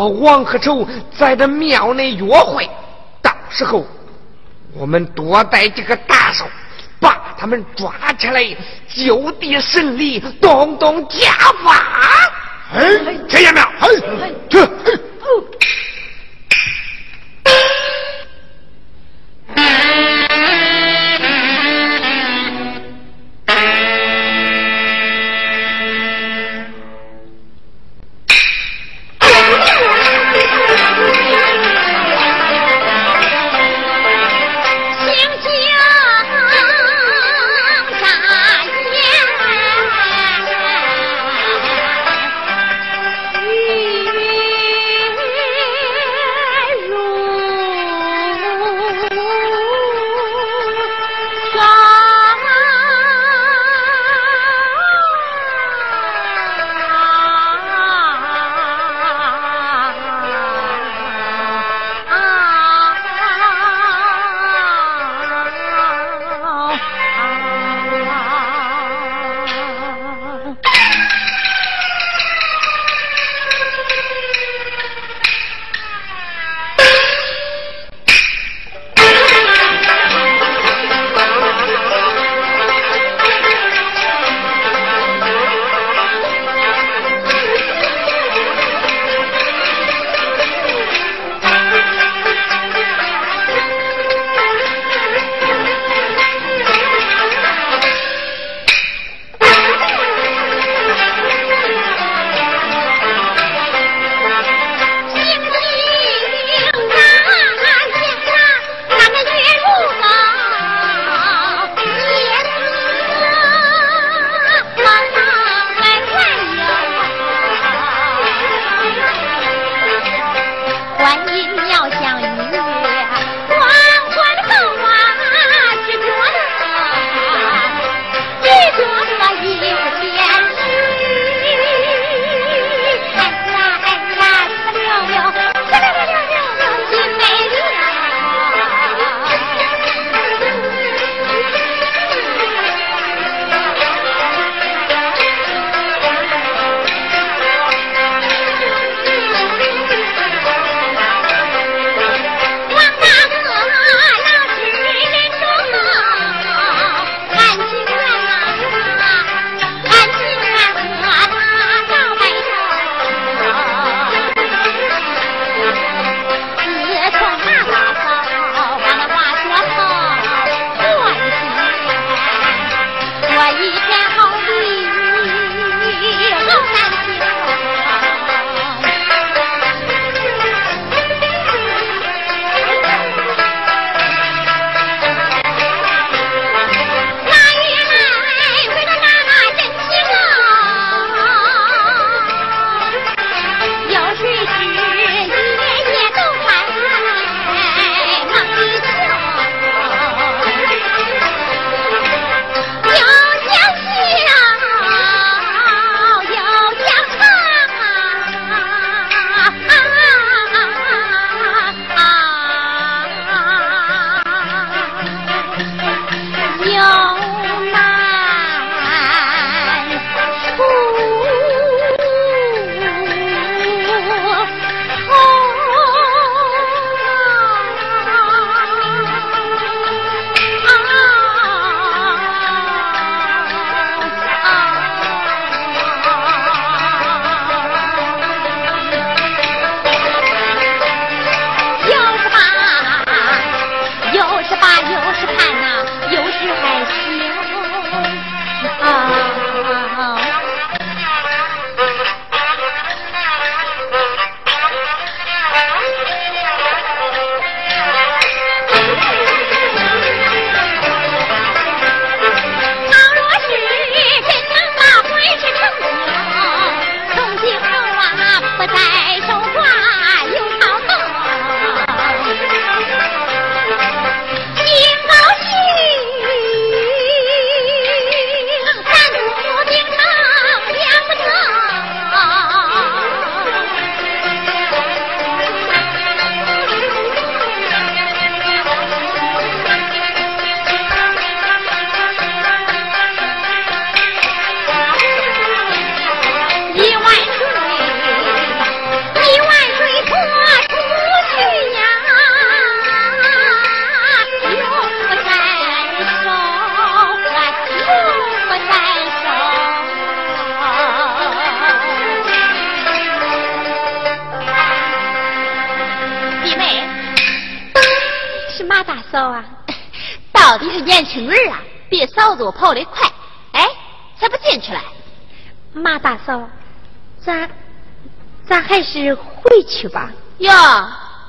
和王克仇在这庙内约会，到时候我们多带几个打手，把他们抓起来，就地审理，动动家法。哎，听见没有？哎，去。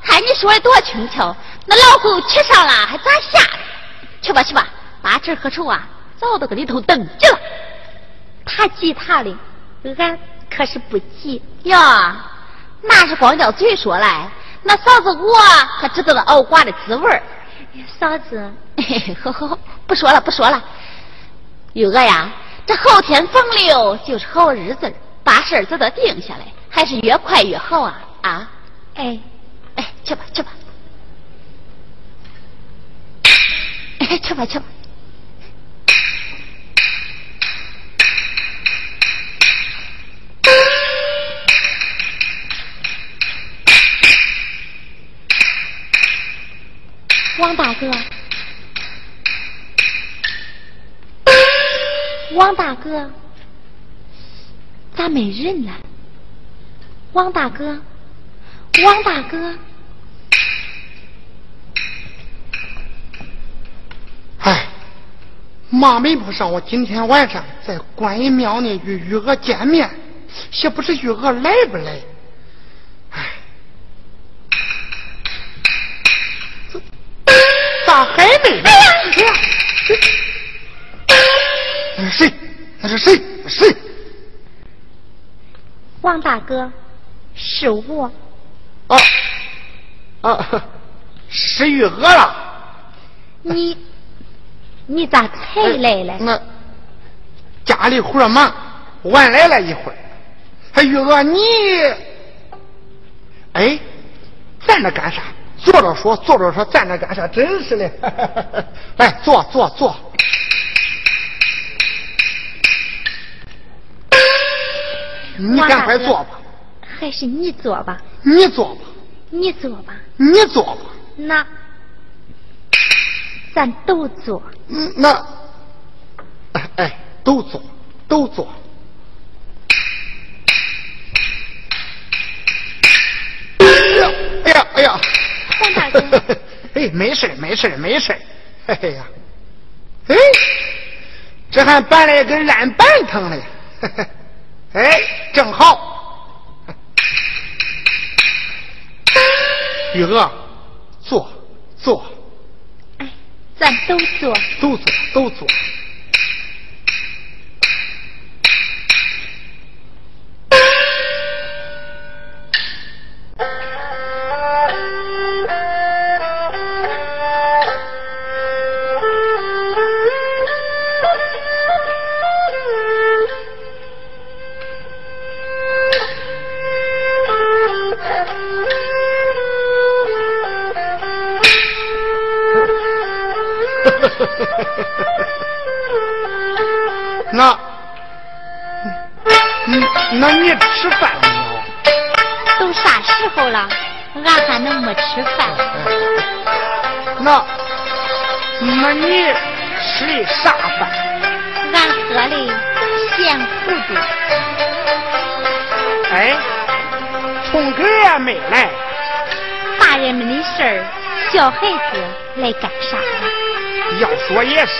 看你说的多轻巧，那老虎吃上了还咋下来？去吧去吧，八成和丑啊，早都搁里头等着了。他急他的，俺可是不急。哟，那是光叫嘴说来。那嫂子我可知道那熬瓜的滋味嫂子，呵呵，不说了不说了。玉娥呀，这后天逢六就是好日子，把事儿都得定下来，还是越快越好啊啊！哎哎，去吧去吧，哎去吧去吧。王大哥，王大哥，咋没人了？王大哥，王大哥，哎，妈没不上，我今天晚上在观音庙内与玉娥见面，也不知玉娥来不来。咋还没来？哎呀！那是谁？那是谁？谁？王大哥，是我。啊啊！是玉娥了。你你咋才来了？那家里活忙，晚来了一会儿。还，玉娥你，哎，站着干啥？坐着说，坐着说，站着干啥？真是的！来，坐坐坐。你赶快坐吧。还是你做吧。你做吧。你做吧。你做吧。那咱都做。嗯，那哎哎，都做，都做。哎呀，哎呀！王大哥，哎，没事没事没事哎呀，哎，这还搬了一根烂板凳嘞，哎，正好，玉娥，坐坐，哎，咱都坐，都坐都坐。那，嗯，那你吃饭没有？都啥时候了，俺还能没吃饭？那，那你吃的啥饭？俺喝的咸糊涂。哎，聪哥也没来。大人们的事儿，小孩子来干啥呀？要说也是，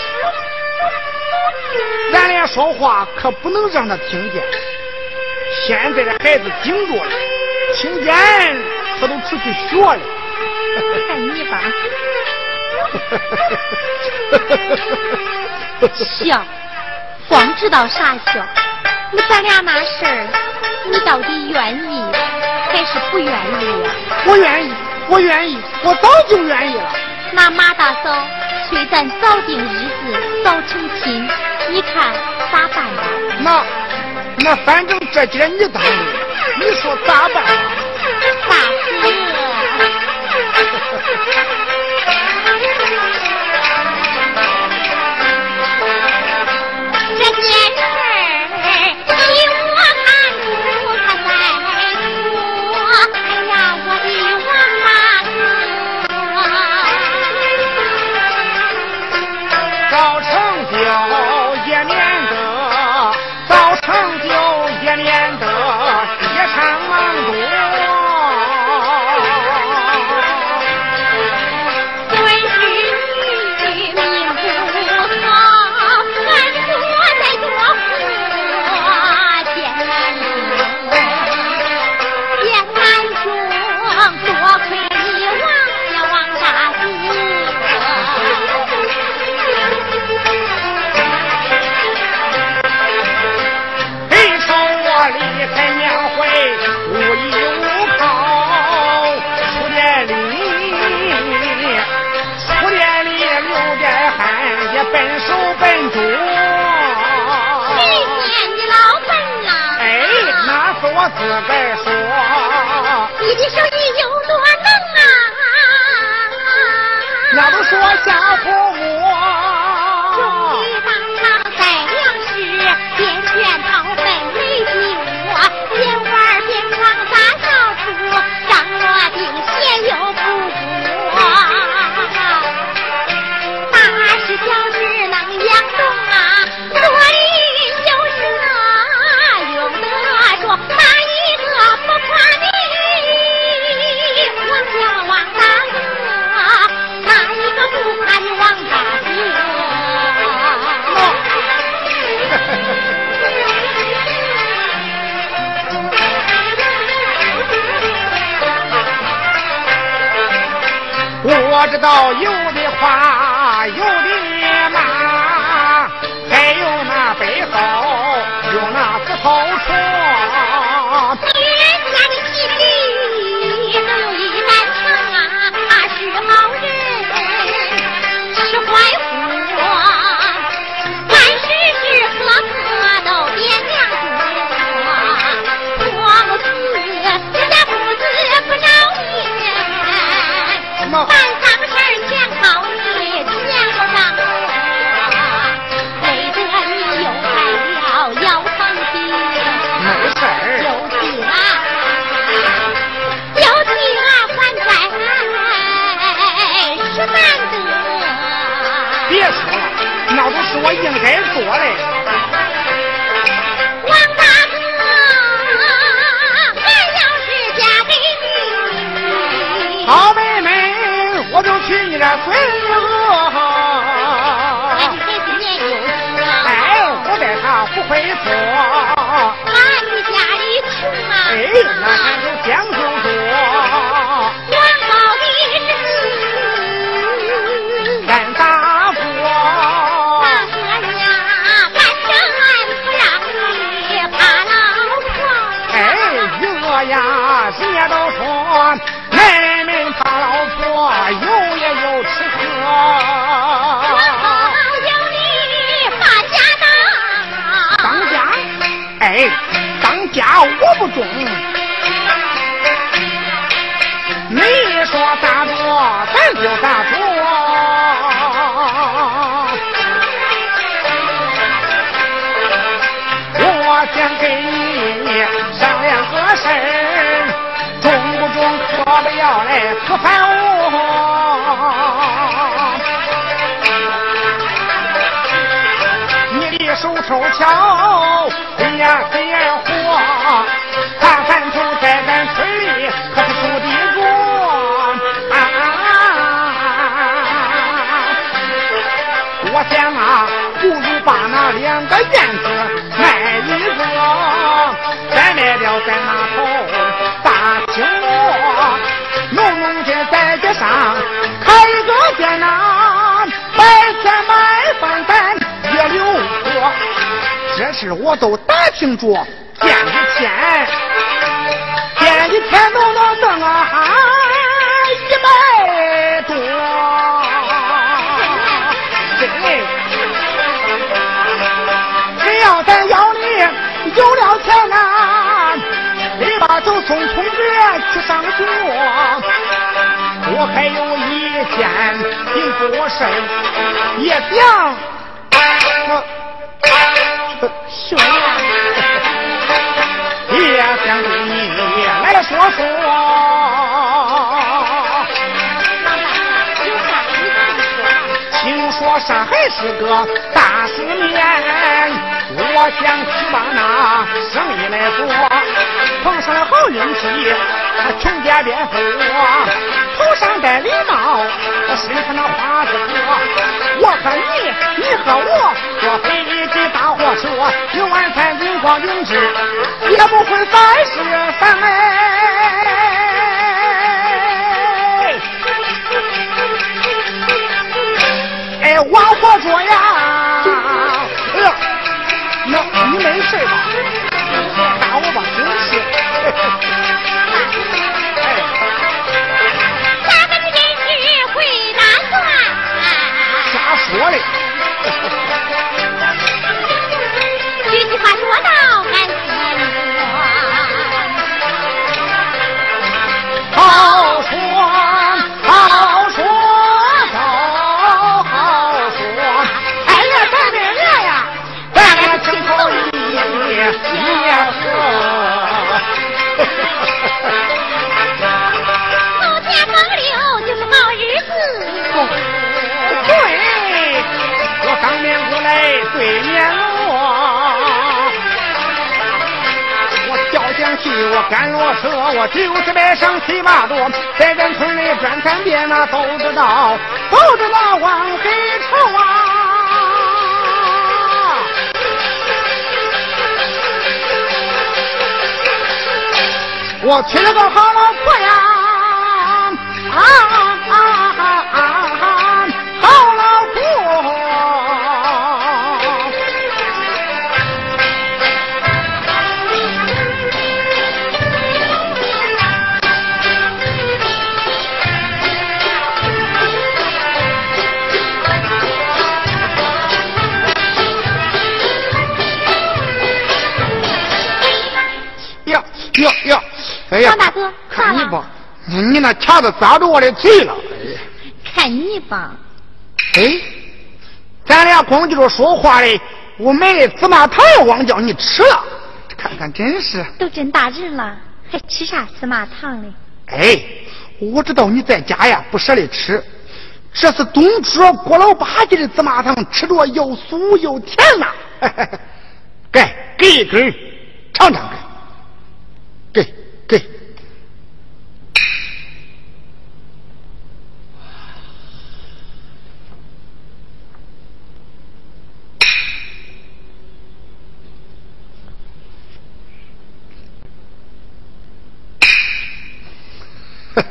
咱俩说话可不能让他听见。现在的孩子顶着了，听见他都出去学了。看你吧，笑，光知道傻笑。那咱俩那事儿，你到底愿意还是不愿意呀？我愿意，我愿意，我早就愿意了。那马大嫂。催咱早定日子，早成亲，你看咋办吧？那那反正这节你当的，你说咋办？大哥。再说。你的手艺有多能啊？那都说下父到右这孙子年幼，哎，我在他不会说。俺的家里穷啊，哎，那还是将就做。王宝的儿子，俺不让你怕老婆。哎，哥呀。人家都说中。你说咋做，咱就咋做。我想跟你商量个事儿。中不中，可不要来可烦我。你的手抽巧，嘴呀嘴呀活，两个院子卖一个，再卖了咱那头。听我，农农街在街上开一个店呐，白天卖饭咱也留活。这事我都打听着，店一天，店一天都能挣啊一百多。你把就送同志去上学，我还有一件紧迫事也想，说，也想对你来说说。听说上海是个大世面。我想去把那生意来做，碰上了好运气，他穷家变富，头上戴礼帽，身上那花子多。我和你，你和我，坐飞机大货车，今晚餐银光银枝，也不会凡事烦哎。哎，往活说呀。你没事吧？这句话说到俺心酸去，我赶落车，我就是来上七八多，在咱村里转三遍，那都知道，都知道往黑愁啊。我娶了个好老婆呀，啊你你那卡子扎住我的嘴了。看你吧，哎，咱俩光记着说话嘞，我买的芝麻糖忘叫你吃了，看看真是。都真大人了，还吃啥芝麻糖嘞？哎，我知道你在家呀不舍得吃，这是东初郭老八家的芝麻糖，吃着又酥又甜呐。给给一根尝尝看，给给。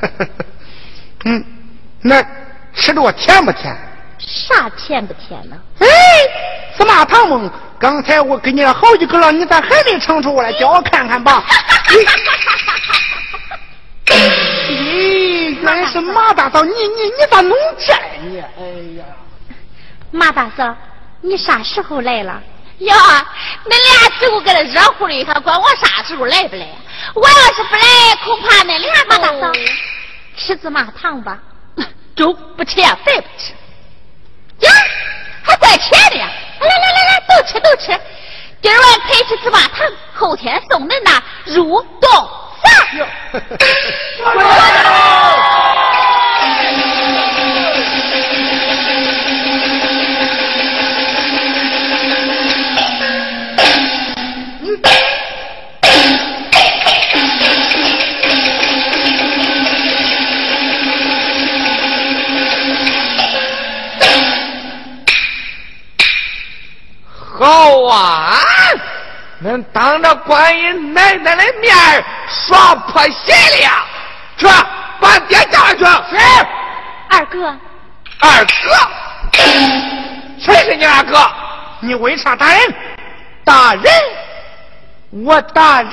嗯，那吃着甜不甜？啥甜不甜呢？哎，芝麻糖嘛，刚才我给你了好几个了，你咋还没尝出来？叫我看看吧。咦，原来是马大嫂，你你你咋弄这你？哎呀，马大嫂，你啥时候来了？哟，恁俩只顾搁这热乎里头，管我啥时候来不来？我要是不来，恐怕恁俩马大嫂吃芝麻糖吧？粥不吃呀，饭不吃。呀，还怪甜的呀！来来来来，都吃都吃。今儿晚陪吃芝麻糖，后天送恁那入洞饭。恁当着观音奶奶的面儿耍破鞋了呀！去，把爹叫来去。是二哥，二哥，谁是你二哥？你为啥打人？打人，我打人，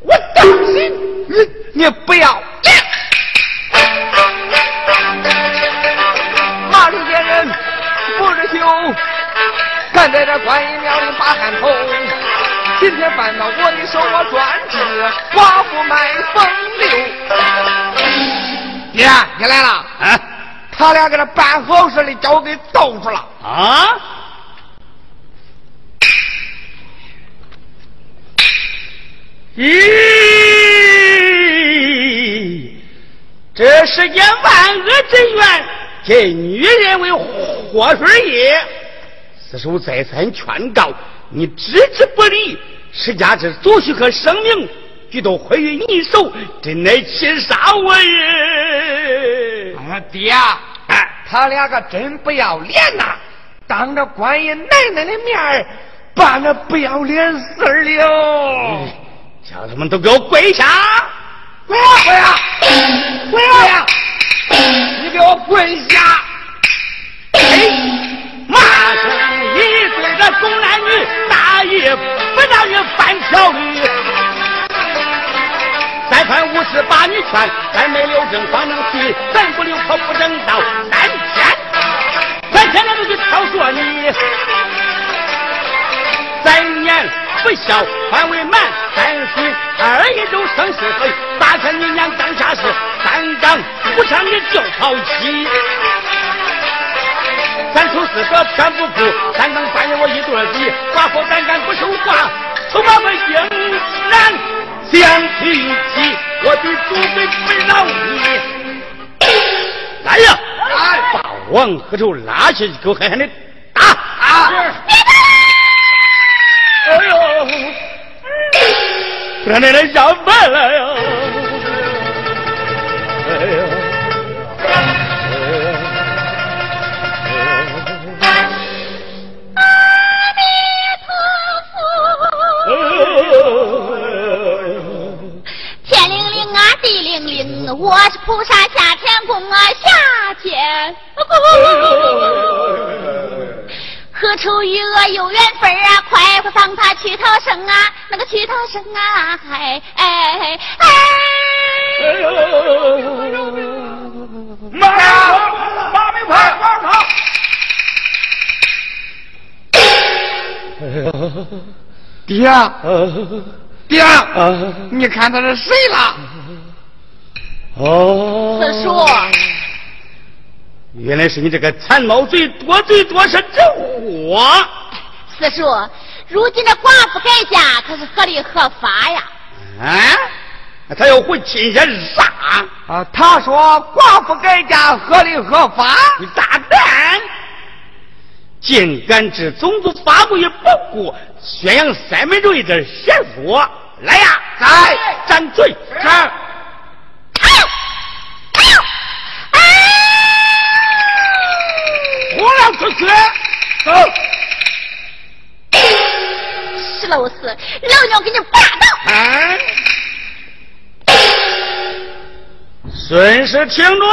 我打人，你你不要脸！骂人别人不知羞，敢在这观音庙里把汗头。今天搬到我的手，我专治寡妇卖风流。爹，你来了啊！他俩给这办好事的，叫我给逗住了。啊！咦，这世间万恶之源，这女人为祸水也。此时再三劝告，你置之不理，史家之祖训和生命，俱都毁于你手，真乃气杀我也！啊，爹，哎，他俩可真不要脸呐！当着观音奶奶的面儿办那不要脸事儿了。叫他们都给我跪下！跪呀跪呀跪呀！你给我跪下！哎，骂声一对的狗男女，大爷三番五次把你劝，咱没留正方能去，咱不留口不正道。三天，三天天都去挑唆你。三年不孝还为瞒，三岁二一周生是非，大看你娘当家事，三纲不上你就抛弃。咱出四个全不顾，三更半夜我一对儿比，寡妇胆敢不守寡，从我们竟然相提起，我的祖辈不饶你。来呀！来把王和头拉下去，给我狠狠的打！啊！哎呦！俺奶奶下班了呀！地灵灵，我是菩萨下天宫啊，下天。何愁与我有缘分啊？快快放他去逃生啊！那个去逃生啊！哎哎哎！马马明牌，放他！爹，爹，你看他是谁了？哦，四叔，原来是你这个残毛贼，多嘴多舌之我！四叔，如今这寡妇改嫁可是合理合法呀？啊，他要回亲家啥？啊，他说寡妇改嫁合理合法。你大胆！竟敢置宗族法规于不顾，宣扬三民主义的邪说！来呀，来斩罪！是。活了出去！走！石老四，老娘给你霸道！啊！顺势听着，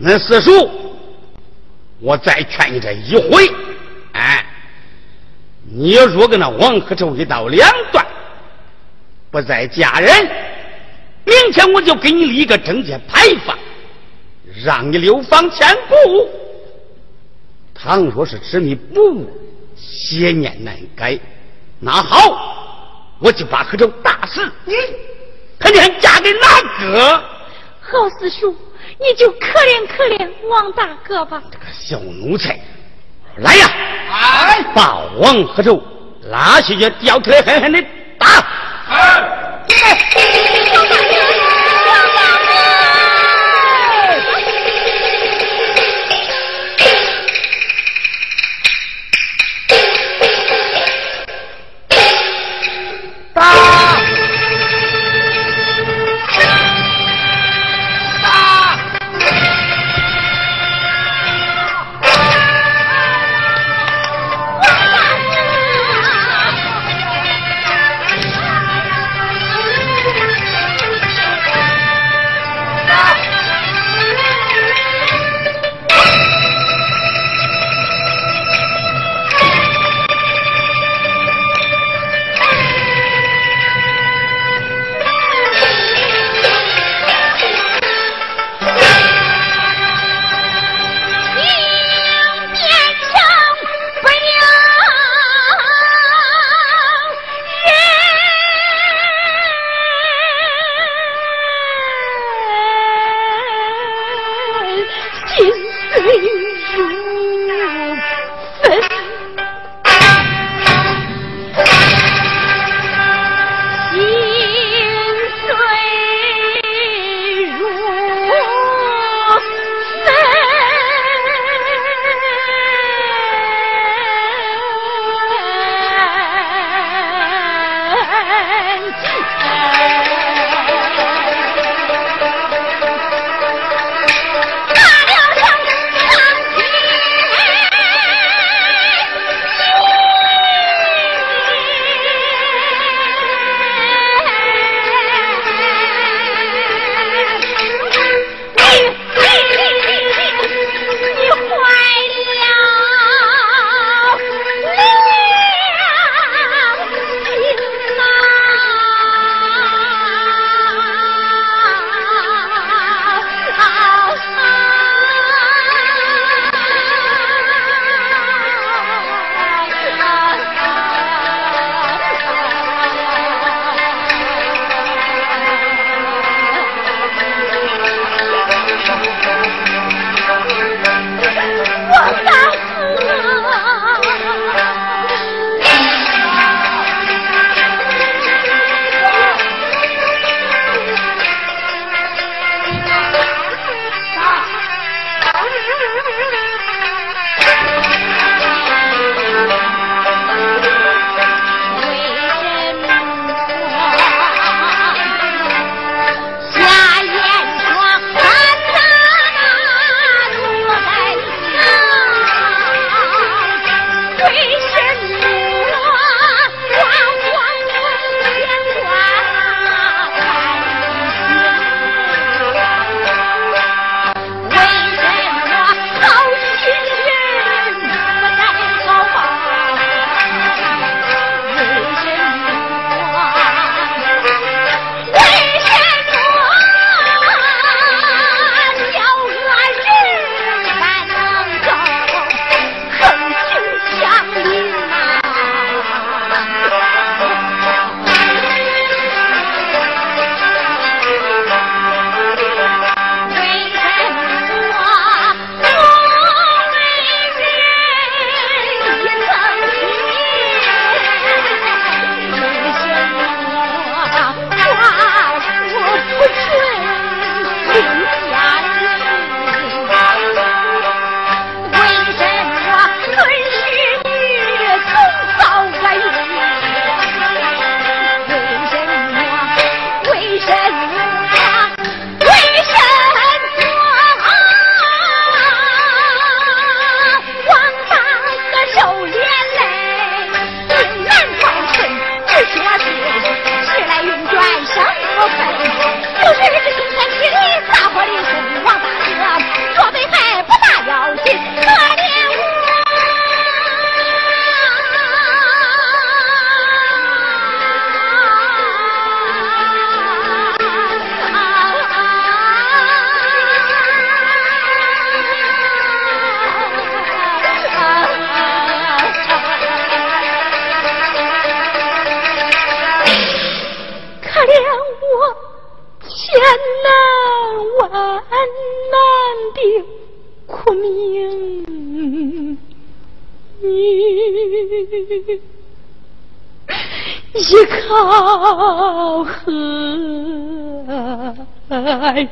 恁四叔，我再劝你这一回，哎，你若跟那王克仇一刀两断，不再嫁人，明天我就给你立一个贞节牌坊，让你流芳千古。倘若是执迷不悟，邪念难改，那好，我就把克仇打死。你看你还嫁给哪个？好四叔，你就可怜可怜王大哥吧。这个小奴才，来呀！哎，把王和周拉下去，吊起来狠狠的打！王大哥，人？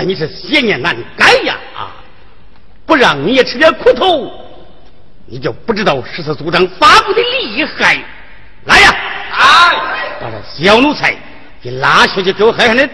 看你是邪念难改呀！啊，不让你也吃点苦头，你就不知道十四组长发布的厉害。来呀！啊！把这小奴才给拉下去，给我狠狠的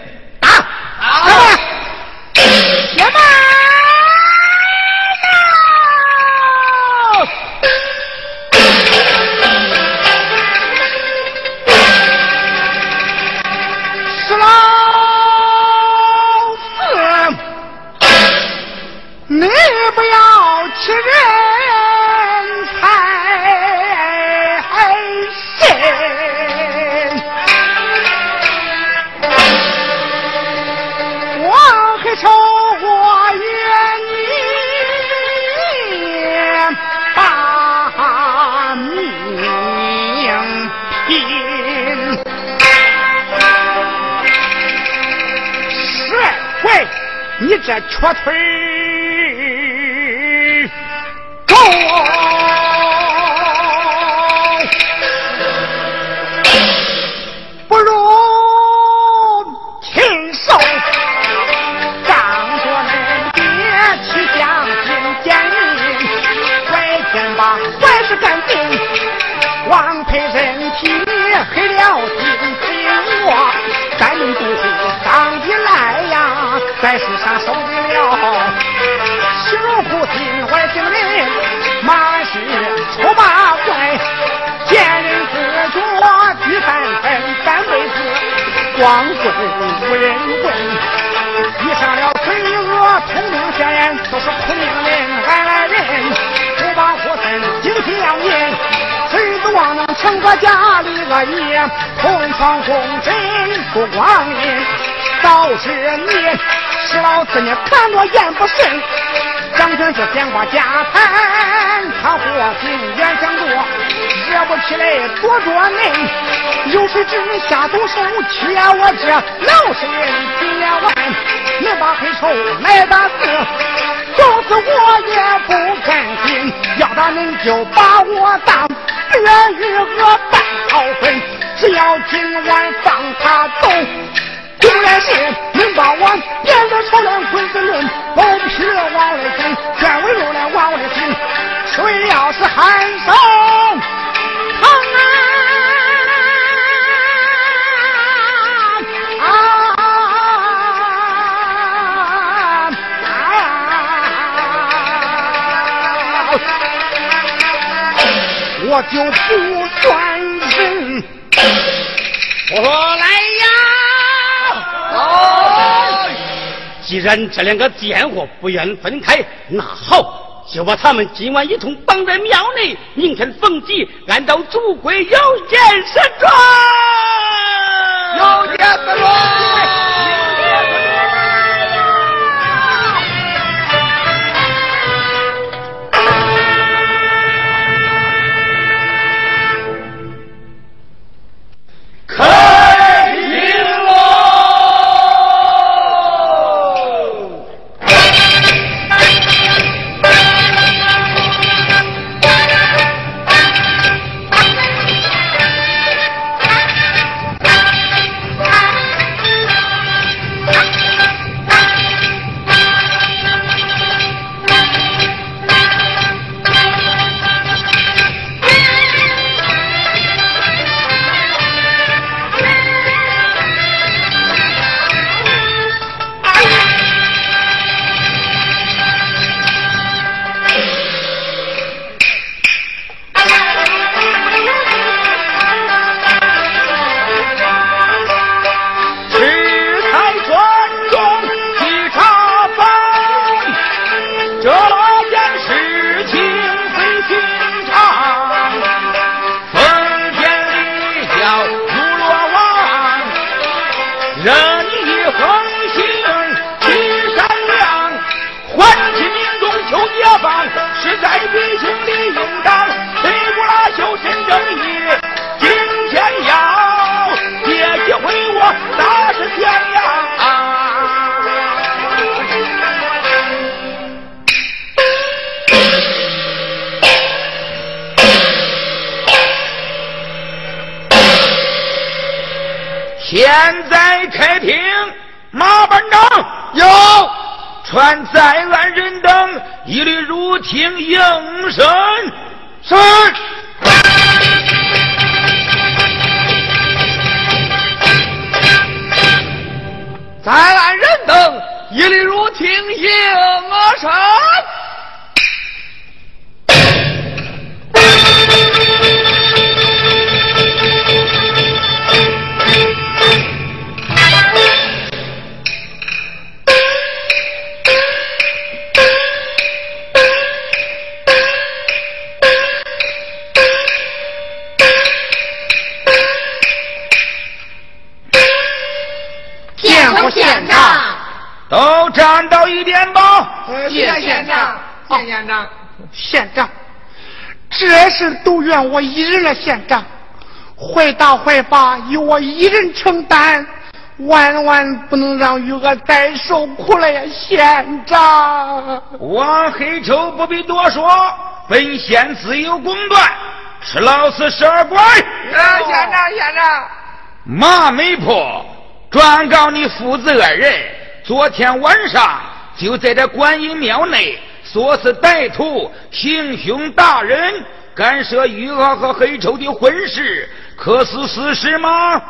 这瘸家里个爷，同床共枕不光阴。倒是你，是老子你看着眼不顺，张权是闲话家谈，他祸心远想多，惹不起来躲着恁。有谁知你下毒手，切我这老实人几两万？你把黑手来打死，就是我也不甘心。要打恁就把我当月与鹅半毫分，只要今晚放他走。不然是能把我变得丑脸鬼子论，狗皮往外扔，全为肉来往外扔。谁要是喊声疼啊！我就不。我来呀！既然这两个贱货不愿分开，那好，就把他们今晚一同绑在庙内，明天逢集按照祖规有见神状。有言审状。事都怨我一人来。县长，坏大坏法由我一人承担，万万不能让玉娥再受苦了呀！县长，王黑丑不必多说，本县自有公断，吃老四十二拐。县长，县长，马媒婆转告你父子二人。昨天晚上就在这观音庙内，说是歹徒行凶打人，干涉余额和黑丑的婚事，可是事实吗？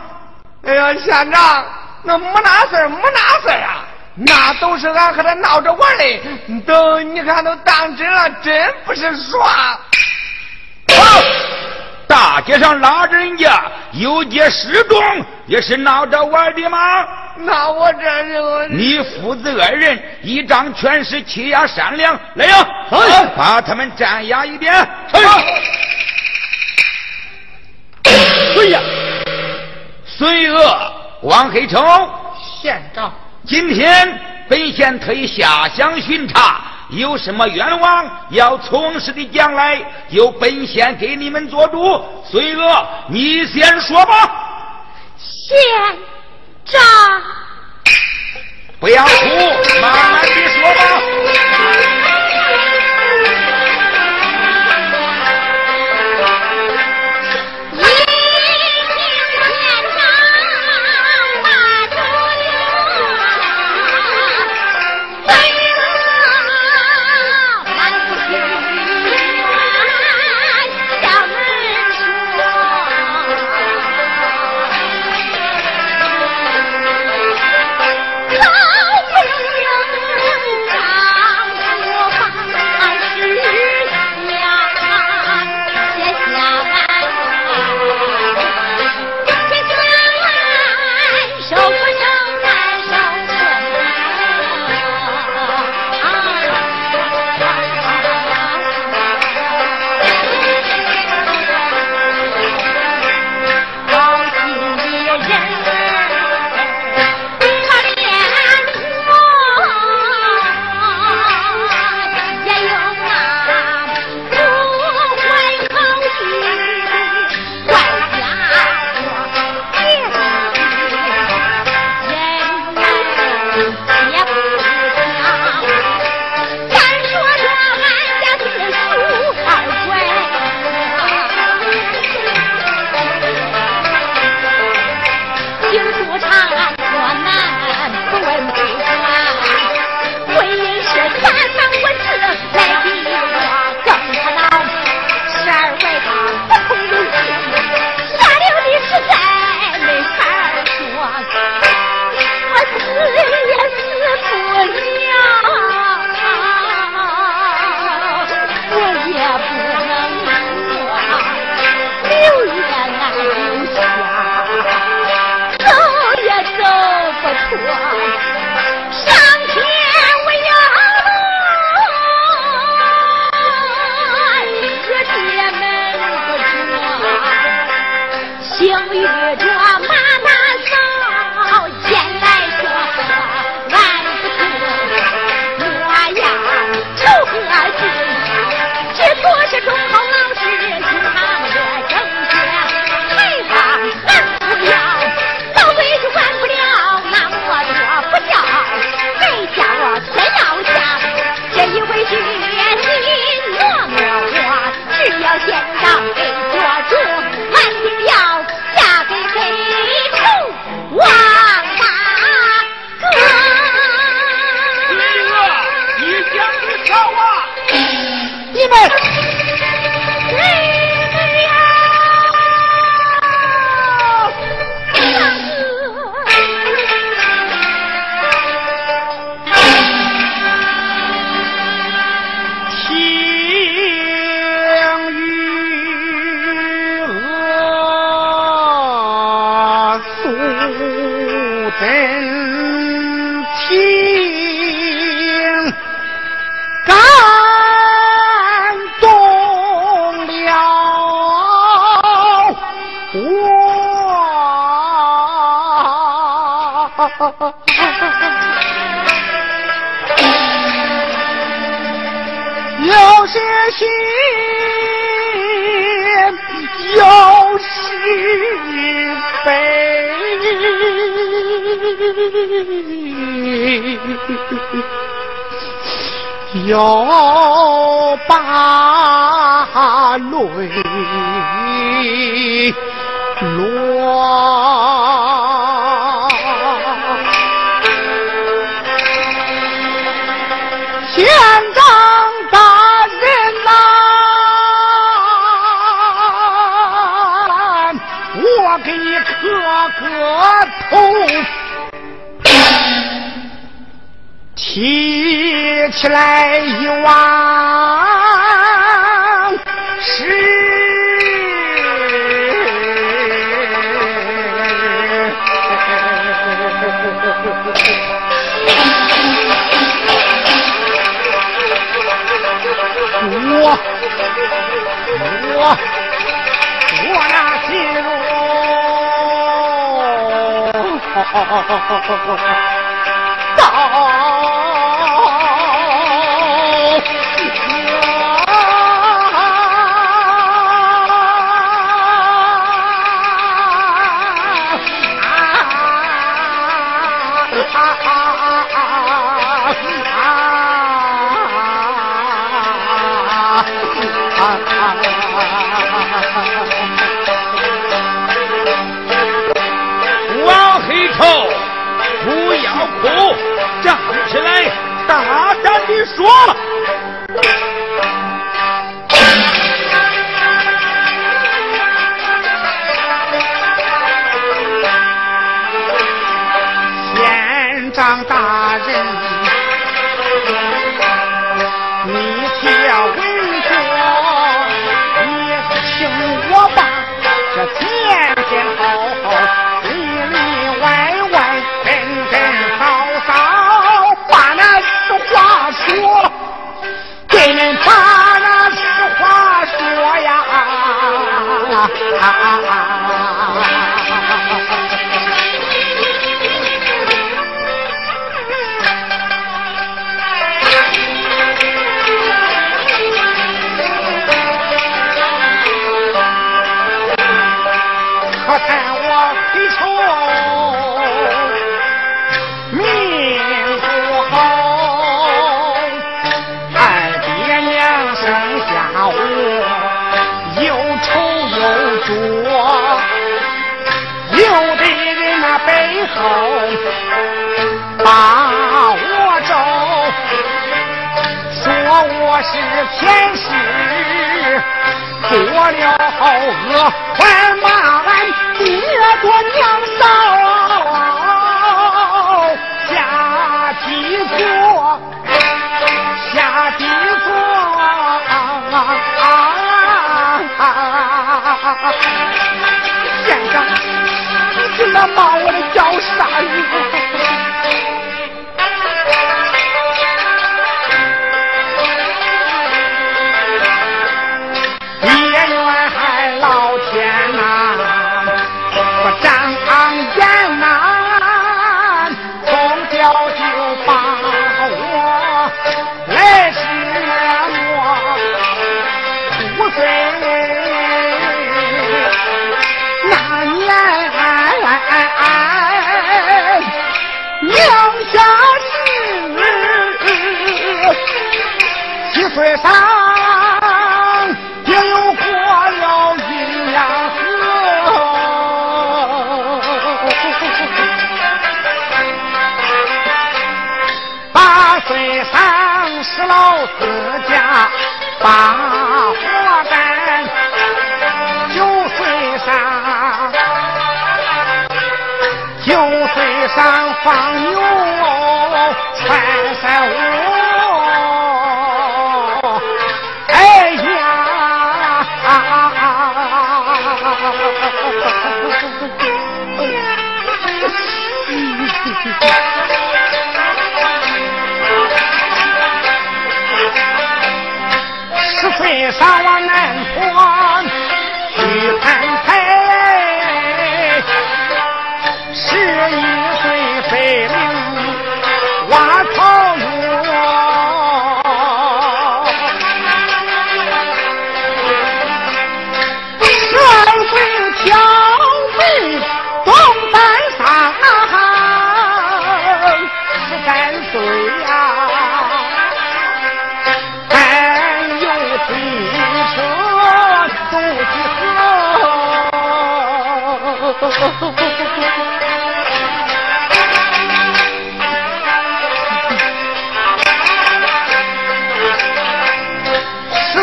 哎呀，县长，那没那事儿，没那事儿啊，那都是俺和他闹着玩的，都你看都当真了，真不是耍。大街上拉着人家有街失踪，也是闹着玩的吗？那我这就你父子二人一仗全是欺压善良，来呀，把他们斩压一边。哎呀，孙恶、王黑冲，县长，今天本县特意下乡巡查，有什么冤枉要从实的将来，由本县给你们做主。随娥，你先说吧。县。长，不要哭，慢慢的说吧。提起来一往事。我我我那心中 Bye. 把我咒，说我是天使。做了恶，还骂俺爹多娘少，下地坐，下地坐。县长，那骂我的叫啥人？上。也有过了阴阳河，八岁上是老子家把活干，九岁上九岁上放牛穿山舞。十岁上往南坡去看十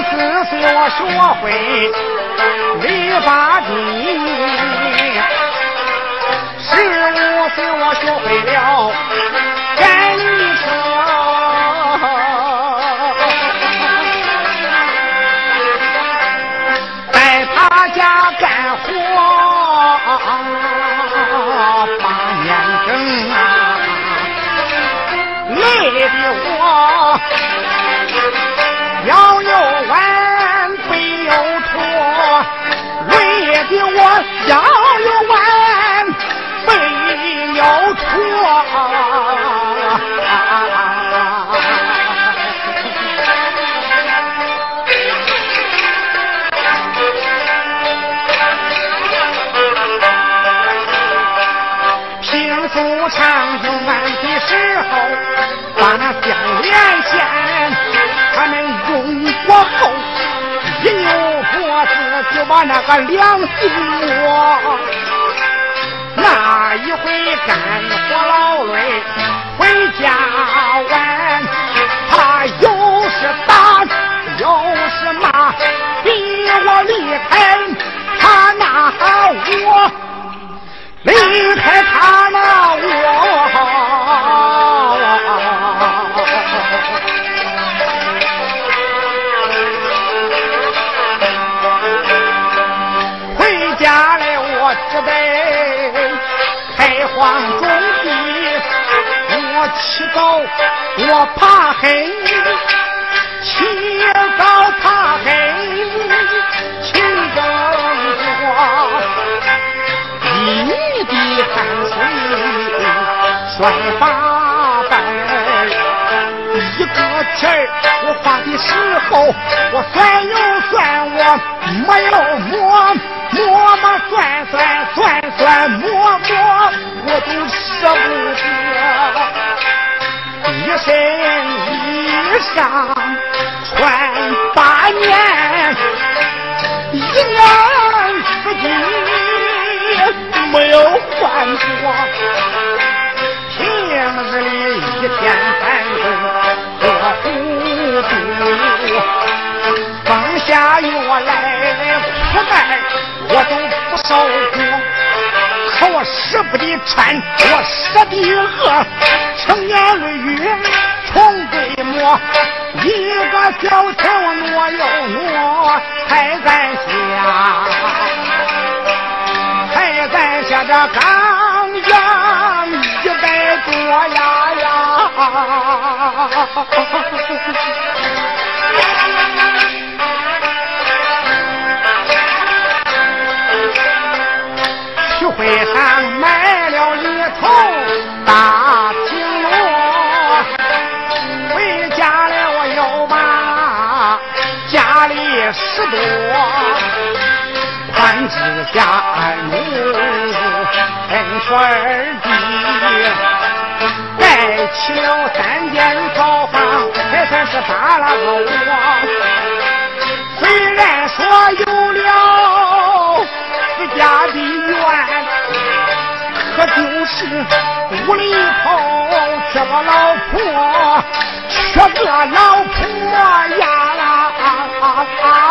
四岁我学会理发机，十五岁我学会了赶泥车，在他家干八年整啊，累的我。平素长用完的时候，把那相连线，他们用过后，一扭脖子就把那个梁子磨。那一回干活劳累，回家晚，他又是打又是骂，逼我离开，他那我。离开他那我，回家来我只得开荒种地，我起早我怕黑，甩八瓣，一个钱儿我花的时候，我算又算，我没有摸摸摸算算算算摸摸，我都舍不得。一身衣裳穿八年，一年四季。没有换过，日里一天三顿喝糊涂，放下药来苦带我都不受苦，可我舍不得穿，我舍得饿，成年累月从对磨，一个小头挪又挪，还在下。还在下这刚阳一百多呀呀！聚会上买了一头大青螺，回家了我又把家里拾掇。宽指甲奴，分出二弟，起了三间草房，才算是打了个窝。虽然说有了自家的院，可就是屋里头这个老婆，缺个老婆呀啦啊啊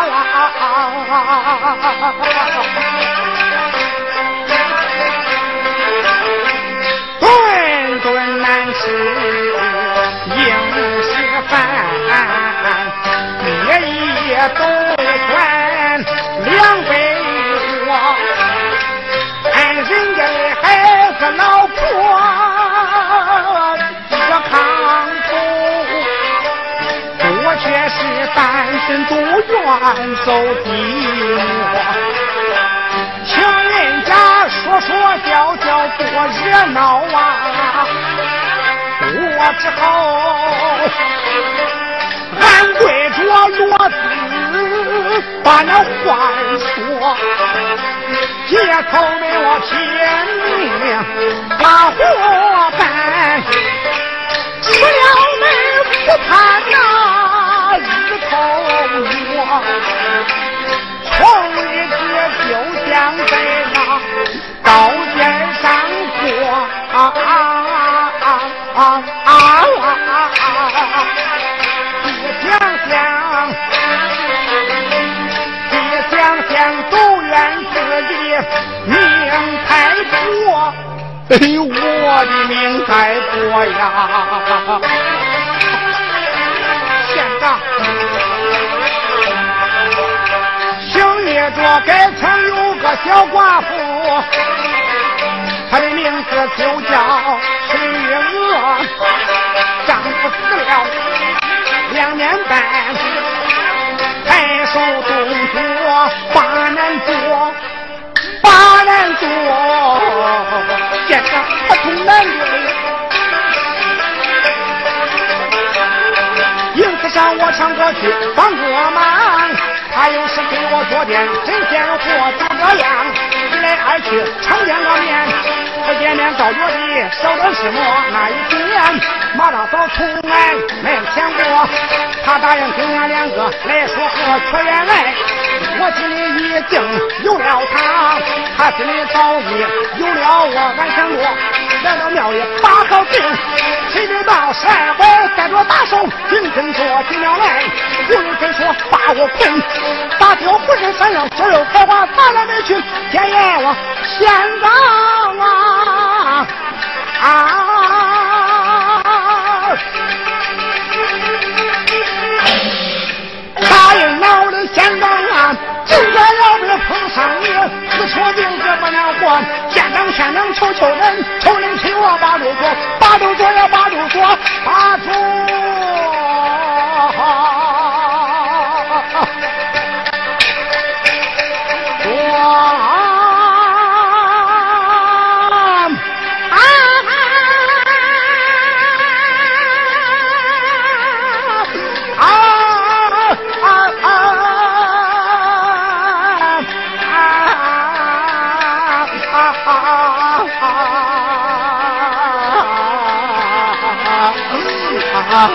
啦！难吃硬是饭，夜夜都穿两杯多。人家的孩子老婆这炕头，我却是单身独院走寂寞。说说笑笑多热闹啊，我只好俺跪着骡子把那话说，街头的我拼命把活干，出了门不看那日头落。红日子就像在那刀尖上过啊啊啊啊啊啊！一想想，一想想，都怨自己命太薄，哎呦，我的命太薄呀！县长，姓叶着该曾有个小寡妇，她的名字就叫水月娥，丈夫死了两年半，太守动作八难做，八难做，见着他从难对。迎子上我唱歌去帮个忙，他有时给我做点针线活，就这样一来二去常见个面，不见面倒觉得少的是么？那一年马大嫂从来没想过，他答应跟俺两个来说和，可原来我心里已经有了他，他心里早已有了我，俺想过来到庙里把好定，谁知道十二宝带着大手紧跟着进了来，有人真说把我困，大挑浑身山上肌肉开花，哪来没去？天爷我仙长啊啊！答应老的仙长啊，就在要不碰上你，死错病这不能还。县长县长求求人，求人替我把路过，把路过呀把住说，啊